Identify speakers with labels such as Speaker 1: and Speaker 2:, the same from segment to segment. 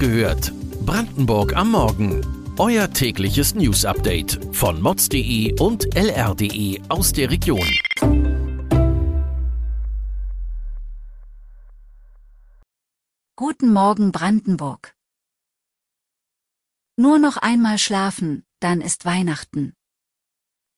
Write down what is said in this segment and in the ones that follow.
Speaker 1: gehört. Brandenburg am Morgen. Euer tägliches News-Update von mods.de und lr.de aus der Region.
Speaker 2: Guten Morgen Brandenburg. Nur noch einmal schlafen, dann ist Weihnachten.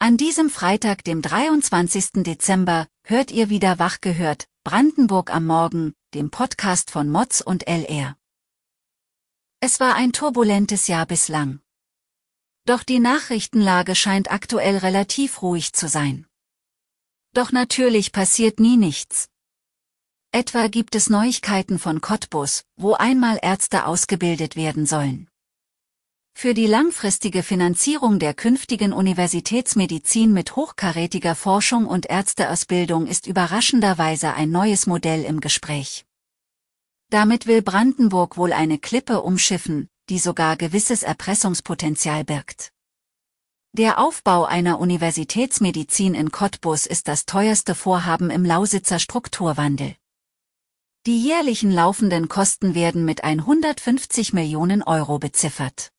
Speaker 2: An diesem Freitag, dem 23. Dezember, hört ihr wieder wach gehört, Brandenburg am Morgen, dem Podcast von Mods und LR. Es war ein turbulentes Jahr bislang. Doch die Nachrichtenlage scheint aktuell relativ ruhig zu sein. Doch natürlich passiert nie nichts. Etwa gibt es Neuigkeiten von Cottbus, wo einmal Ärzte ausgebildet werden sollen. Für die langfristige Finanzierung der künftigen Universitätsmedizin mit hochkarätiger Forschung und Ärzteausbildung ist überraschenderweise ein neues Modell im Gespräch. Damit will Brandenburg wohl eine Klippe umschiffen, die sogar gewisses Erpressungspotenzial birgt. Der Aufbau einer Universitätsmedizin in Cottbus ist das teuerste Vorhaben im Lausitzer Strukturwandel. Die jährlichen laufenden Kosten werden mit 150 Millionen Euro beziffert.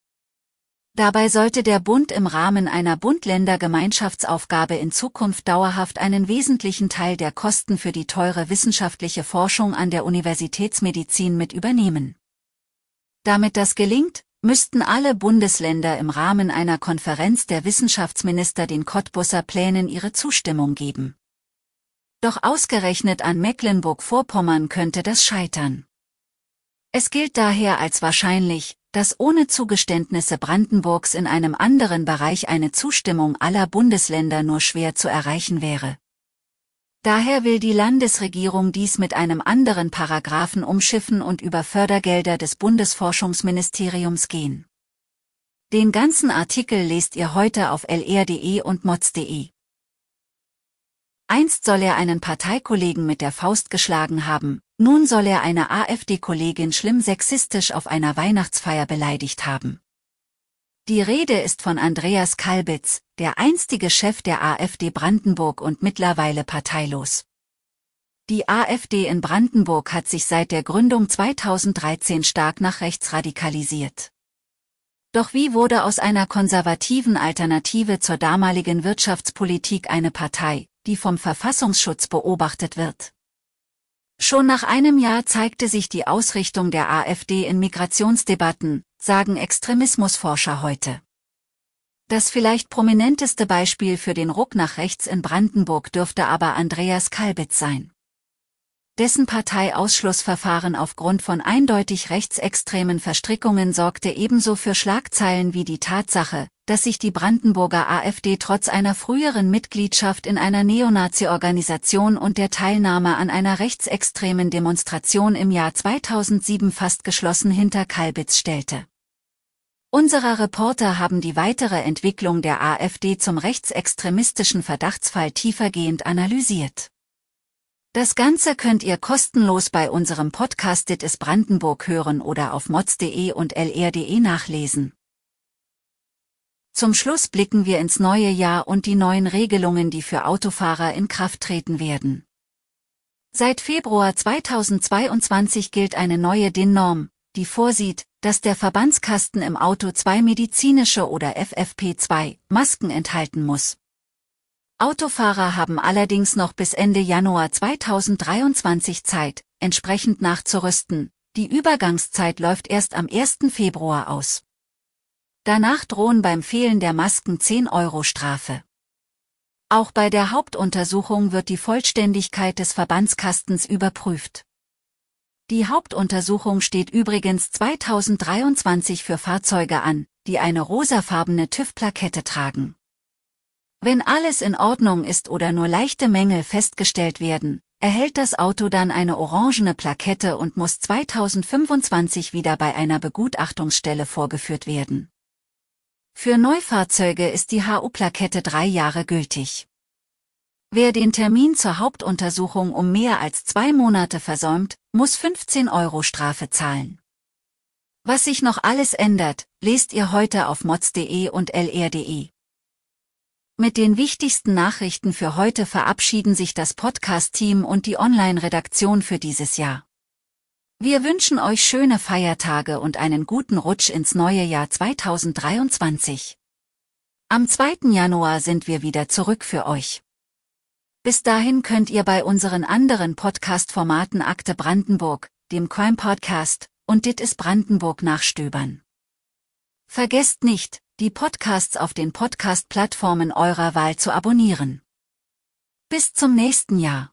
Speaker 2: Dabei sollte der Bund im Rahmen einer Bund-Länder-Gemeinschaftsaufgabe in Zukunft dauerhaft einen wesentlichen Teil der Kosten für die teure wissenschaftliche Forschung an der Universitätsmedizin mit übernehmen. Damit das gelingt, müssten alle Bundesländer im Rahmen einer Konferenz der Wissenschaftsminister den Cottbusser Plänen ihre Zustimmung geben. Doch ausgerechnet an Mecklenburg-Vorpommern könnte das scheitern. Es gilt daher als wahrscheinlich, dass ohne Zugeständnisse Brandenburgs in einem anderen Bereich eine Zustimmung aller Bundesländer nur schwer zu erreichen wäre. Daher will die Landesregierung dies mit einem anderen Paragraphen umschiffen und über Fördergelder des Bundesforschungsministeriums gehen. Den ganzen Artikel lest ihr heute auf lr.de und mods.de. Einst soll er einen Parteikollegen mit der Faust geschlagen haben, nun soll er eine AfD-Kollegin schlimm sexistisch auf einer Weihnachtsfeier beleidigt haben. Die Rede ist von Andreas Kalbitz, der einstige Chef der AfD Brandenburg und mittlerweile parteilos. Die AfD in Brandenburg hat sich seit der Gründung 2013 stark nach rechts radikalisiert. Doch wie wurde aus einer konservativen Alternative zur damaligen Wirtschaftspolitik eine Partei, die vom Verfassungsschutz beobachtet wird. Schon nach einem Jahr zeigte sich die Ausrichtung der AfD in Migrationsdebatten, sagen Extremismusforscher heute. Das vielleicht prominenteste Beispiel für den Ruck nach rechts in Brandenburg dürfte aber Andreas Kalbitz sein. Dessen Parteiausschlussverfahren aufgrund von eindeutig rechtsextremen Verstrickungen sorgte ebenso für Schlagzeilen wie die Tatsache, dass sich die Brandenburger AfD trotz einer früheren Mitgliedschaft in einer Neonazi-Organisation und der Teilnahme an einer rechtsextremen Demonstration im Jahr 2007 fast geschlossen hinter Kalbitz stellte. Unsere Reporter haben die weitere Entwicklung der AfD zum rechtsextremistischen Verdachtsfall tiefergehend analysiert. Das Ganze könnt ihr kostenlos bei unserem Podcast Dit ist Brandenburg hören oder auf mods.de und lr.de nachlesen. Zum Schluss blicken wir ins neue Jahr und die neuen Regelungen, die für Autofahrer in Kraft treten werden. Seit Februar 2022 gilt eine neue DIN-Norm, die vorsieht, dass der Verbandskasten im Auto zwei medizinische oder FFP2 Masken enthalten muss. Autofahrer haben allerdings noch bis Ende Januar 2023 Zeit, entsprechend nachzurüsten. Die Übergangszeit läuft erst am 1. Februar aus. Danach drohen beim Fehlen der Masken 10 Euro Strafe. Auch bei der Hauptuntersuchung wird die Vollständigkeit des Verbandskastens überprüft. Die Hauptuntersuchung steht übrigens 2023 für Fahrzeuge an, die eine rosafarbene TÜV-Plakette tragen. Wenn alles in Ordnung ist oder nur leichte Mängel festgestellt werden, erhält das Auto dann eine orangene Plakette und muss 2025 wieder bei einer Begutachtungsstelle vorgeführt werden. Für Neufahrzeuge ist die HU-Plakette drei Jahre gültig. Wer den Termin zur Hauptuntersuchung um mehr als zwei Monate versäumt, muss 15 Euro Strafe zahlen. Was sich noch alles ändert, lest ihr heute auf mods.de und lr.de. Mit den wichtigsten Nachrichten für heute verabschieden sich das Podcast-Team und die Online-Redaktion für dieses Jahr. Wir wünschen euch schöne Feiertage und einen guten Rutsch ins neue Jahr 2023. Am 2. Januar sind wir wieder zurück für euch. Bis dahin könnt ihr bei unseren anderen Podcast-Formaten Akte Brandenburg, dem Crime Podcast und Dit ist Brandenburg nachstöbern. Vergesst nicht, die Podcasts auf den Podcast-Plattformen eurer Wahl zu abonnieren. Bis zum nächsten Jahr.